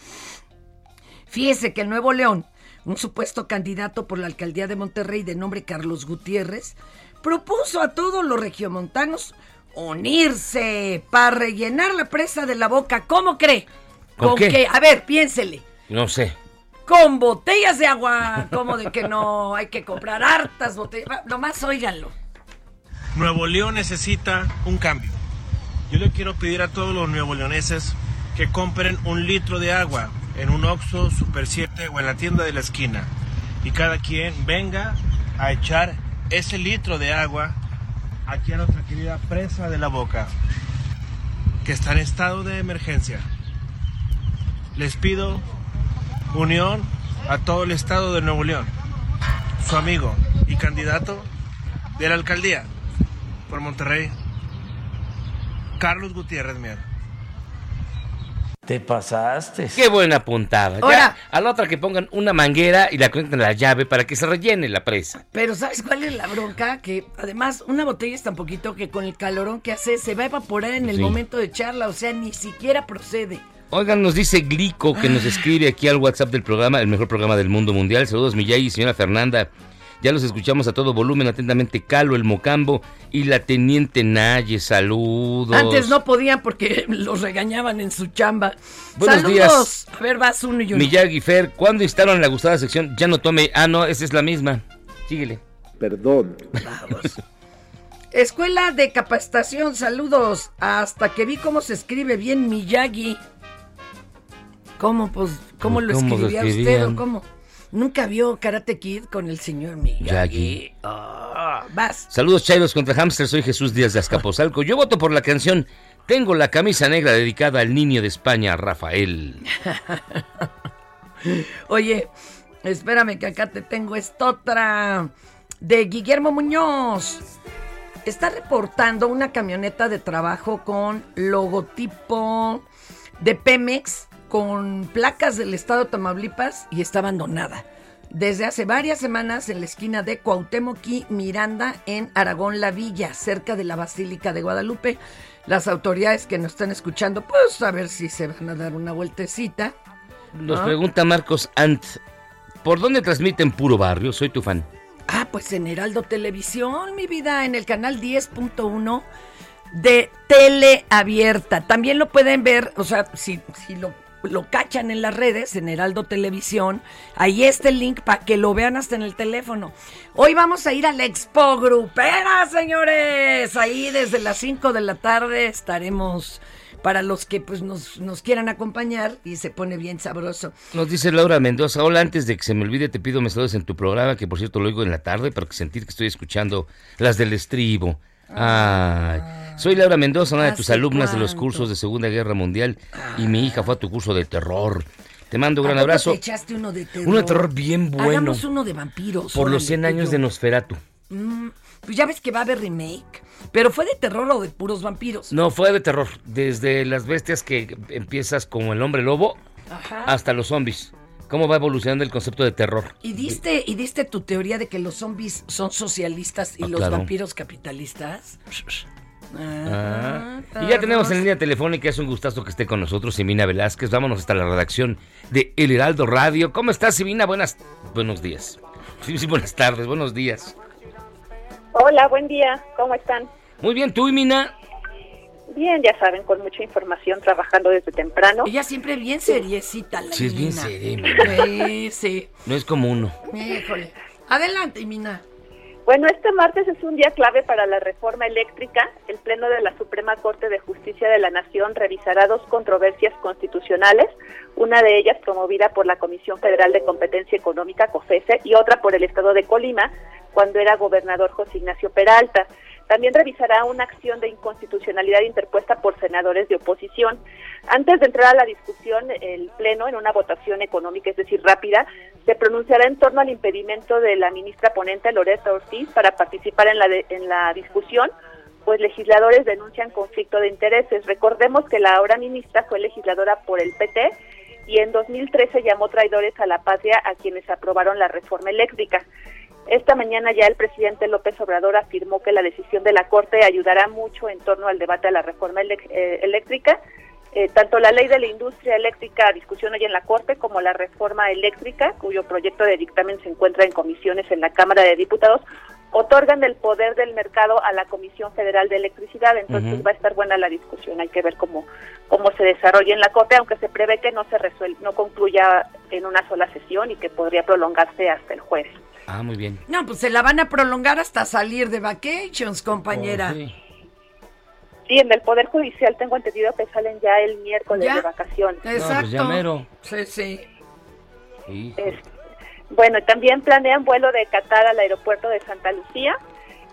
fíjese que el Nuevo León, un supuesto candidato por la alcaldía de Monterrey de nombre Carlos Gutiérrez, propuso a todos los regiomontanos unirse para rellenar la presa de la boca. ¿Cómo cree? ¿Con qué? qué? A ver, piénsele. No sé. Con botellas de agua. ¿Cómo de que no? Hay que comprar hartas botellas. Nomás óiganlo. Nuevo León necesita un cambio. Yo le quiero pedir a todos los nuevo leoneses que compren un litro de agua en un Oxxo, Super 7 o en la tienda de la esquina. Y cada quien venga a echar ese litro de agua aquí a nuestra querida presa de la boca, que está en estado de emergencia. Les pido unión a todo el estado de Nuevo León. Su amigo y candidato de la alcaldía por Monterrey, Carlos Gutiérrez Mier. Te pasaste. Qué buena puntada. Ya, Ahora- a la otra que pongan una manguera y la conecten a la llave para que se rellene la presa. Pero ¿sabes cuál es la bronca? Que además una botella es tan poquito que con el calorón que hace se va a evaporar en el Sí. momento de echarla. O sea, ni siquiera procede. Oigan, nos dice Glico que nos escribe aquí al WhatsApp del programa, el mejor programa del mundo mundial. Saludos, Miyagi y señora Fernanda. Ya los escuchamos a todo volumen, atentamente Calo, el Mocambo y la Teniente Naye. Saludos. Antes no podían porque los regañaban en su chamba. Buenos Saludos. días. A ver, vas uno y uno. Miyagi Fer, ¿cuándo instalan la gustada sección? Ya no tome. Ah, no, esa es la misma. Síguele. Perdón. Escuela de capacitación, saludos. Hasta que vi cómo se escribe bien Miyagi. ¿Cómo, pues, cómo lo ¿Cómo lo escribía usted o cómo? Nunca vio Karate Kid con el señor Miyagi. Ah, vas. Saludos, Chairos contra Hamster. Soy Jesús Díaz de Azcapotzalco. Yo voto por la canción Tengo la camisa negra dedicada al niño de España, Rafael. Oye, espérame que acá te tengo esta otra de Guillermo Muñoz. Está reportando una camioneta de trabajo con logotipo de Pemex con placas del estado de Tamaulipas y está abandonada. Desde hace varias semanas en la esquina de Cuauhtémoc y Miranda en Aragón La Villa, cerca de la Basílica de Guadalupe. Las autoridades que nos están escuchando, pues a ver si se van a dar una vueltecita. Nos pregunta Marcos Ant. ¿Por dónde transmiten Puro Barrio? Soy tu fan. Ah, pues en Heraldo Televisión, mi vida, en el canal 10.1 de Tele Abierta. También lo pueden ver, o sea, si, si lo, lo cachan en las redes, en Heraldo Televisión, ahí está el link para que lo vean hasta en el teléfono. Hoy vamos a ir a la Expo Grupera, señores. Ahí desde las 5 de la tarde estaremos para los que pues nos, quieran acompañar y se pone bien sabroso. Nos dice Laura Mendoza, hola, antes de que se me olvide te pido me saludes en tu programa, que por cierto lo oigo en la tarde, para sentir que estoy escuchando las del estribo. Ay, soy Laura Mendoza, una de tus ¿Hace alumnas de los cursos de Segunda Guerra Mundial, y mi hija fue a tu curso de terror. Te mando un gran ¿A poco abrazo. te echaste uno de terror? Uno de terror bien bueno. Hagamos uno de vampiros. Por los órale, 100 tú y años de Nosferatu. Mm, pues ya ves que va a haber remake. Pero fue de terror o de puros vampiros. No, fue de terror. Desde las bestias que empiezas como el hombre lobo Ajá. hasta los zombies. ¿Cómo va evolucionando el concepto de terror? Y diste, y diste tu teoría de que los zombies son socialistas y Ah, los claro. vampiros capitalistas. Ah, y ya tenemos en línea telefónica, es un gustazo que esté con nosotros Simina Velázquez. Vámonos hasta la redacción de El Heraldo Radio. ¿Cómo estás, Simina? Buenas, buenos días. Sí, sí, buenas tardes, buenos días. Hola, buen día. ¿Cómo están? Muy bien, tú y Mina. Bien, ya saben, con mucha información, trabajando desde temprano. Ella siempre bien seriecita, la Sí, es bien seria. Sí, sí. No es como uno. Híjole. Adelante, Mina. Bueno, este martes es un día clave para la reforma eléctrica. El Pleno de la Suprema Corte de Justicia de la Nación revisará dos controversias constitucionales, una de ellas promovida por la Comisión Federal de Competencia Económica, COFESE, y otra por el Estado de Colima, cuando era gobernador José Ignacio Peralta. También revisará una acción de inconstitucionalidad interpuesta por senadores de oposición. Antes de entrar a la discusión, el Pleno, en una votación económica, es decir, rápida, se pronunciará en torno al impedimento de la ministra ponente Loretta Ortiz para participar en la, de- en la discusión, pues legisladores denuncian conflicto de intereses. Recordemos que la ahora ministra fue legisladora por el PT y en 2013 llamó traidores a la patria a quienes aprobaron la reforma eléctrica. Esta mañana ya el presidente López Obrador afirmó que la decisión de la Corte ayudará mucho en torno al debate de la reforma eh, eléctrica. Eh, tanto la ley de la industria eléctrica a discusión hoy en la Corte como la reforma eléctrica, cuyo proyecto de dictamen se encuentra en comisiones en la Cámara de Diputados, otorgan el poder del mercado a la Comisión Federal de Electricidad. Entonces va a estar buena la discusión. Hay que ver cómo cómo se desarrolla en la Corte, aunque se prevé que no se resuelva, no concluya en una sola sesión y que podría prolongarse hasta el jueves. Ah, muy bien. No, pues se la van a prolongar hasta salir de vacations, compañera. Oh, Sí, en el Poder Judicial tengo entendido que salen ya el miércoles Ya. de vacaciones. Exacto. pues ya mero. Sí, sí. Es- bueno, también planean vuelo de Qatar al aeropuerto de Santa Lucía.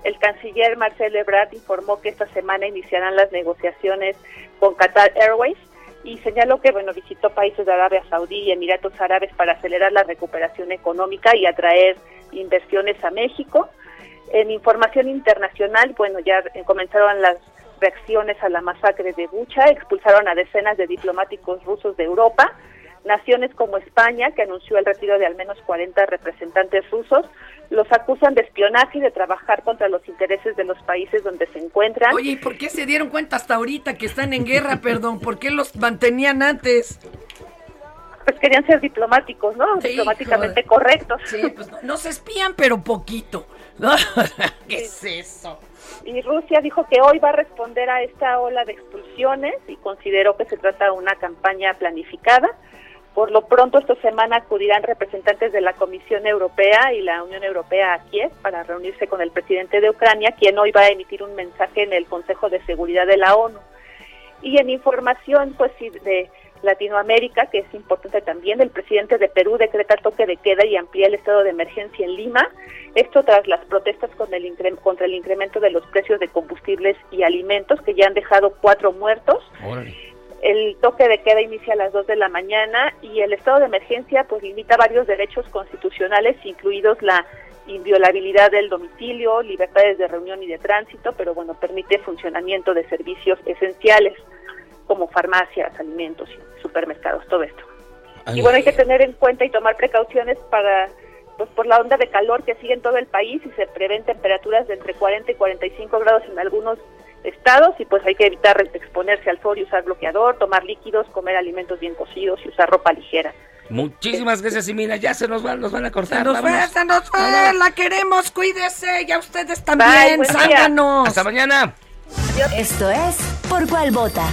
El canciller Marcelo Ebrard informó que esta semana iniciarán las negociaciones con Qatar Airways y señaló que bueno visitó países de Arabia Saudí y Emiratos Árabes para acelerar la recuperación económica y atraer inversiones a México. En información internacional, bueno, ya comenzaron las reacciones a la masacre de Bucha, expulsaron a decenas de diplomáticos rusos de Europa. Naciones como España, que anunció el retiro de al menos 40 representantes rusos, los acusan de espionaje y de trabajar contra los intereses de los países donde se encuentran. Oye, ¿y por qué se dieron cuenta hasta ahorita que están en guerra, perdón? ¿Por qué los mantenían antes? Pues querían ser diplomáticos, ¿no? Sí, Diplomáticamente joder. correctos. Sí, pues no- nos espían, pero poquito. ¿no? ¿Qué es eso? Y Rusia dijo que hoy va a responder a esta ola de expulsiones y consideró que se trata de una campaña planificada. Por lo pronto, esta semana acudirán representantes de la Comisión Europea y la Unión Europea a Kiev para reunirse con el presidente de Ucrania, quien hoy va a emitir un mensaje en el Consejo de Seguridad de la ONU. Y en información, pues de Latinoamérica, que es importante también, el presidente de Perú decreta toque de queda y amplía el estado de emergencia en Lima. Esto tras las protestas con el contra el incremento de los precios de combustibles y alimentos, que ya han dejado cuatro muertos. El toque de queda inicia a las 2 de la mañana y el estado de emergencia pues limita varios derechos constitucionales, incluidos la inviolabilidad del domicilio, libertades de reunión y de tránsito, pero bueno, permite funcionamiento de servicios esenciales como farmacias, alimentos, supermercados, todo esto. Y bueno, hay que tener en cuenta y tomar precauciones para pues por la onda de calor que sigue en todo el país y se prevén temperaturas de entre 40 y 45 grados en algunos estados y pues hay que evitar exponerse al sol y usar bloqueador, tomar líquidos, comer alimentos bien cocidos y usar ropa ligera. Muchísimas gracias, y mira, ya se nos van, nos van a cortar. Se nos fue, se nos fue, la queremos, cuídese, ya ustedes también, Hasta mañana. Esto es Por Cuál Vota.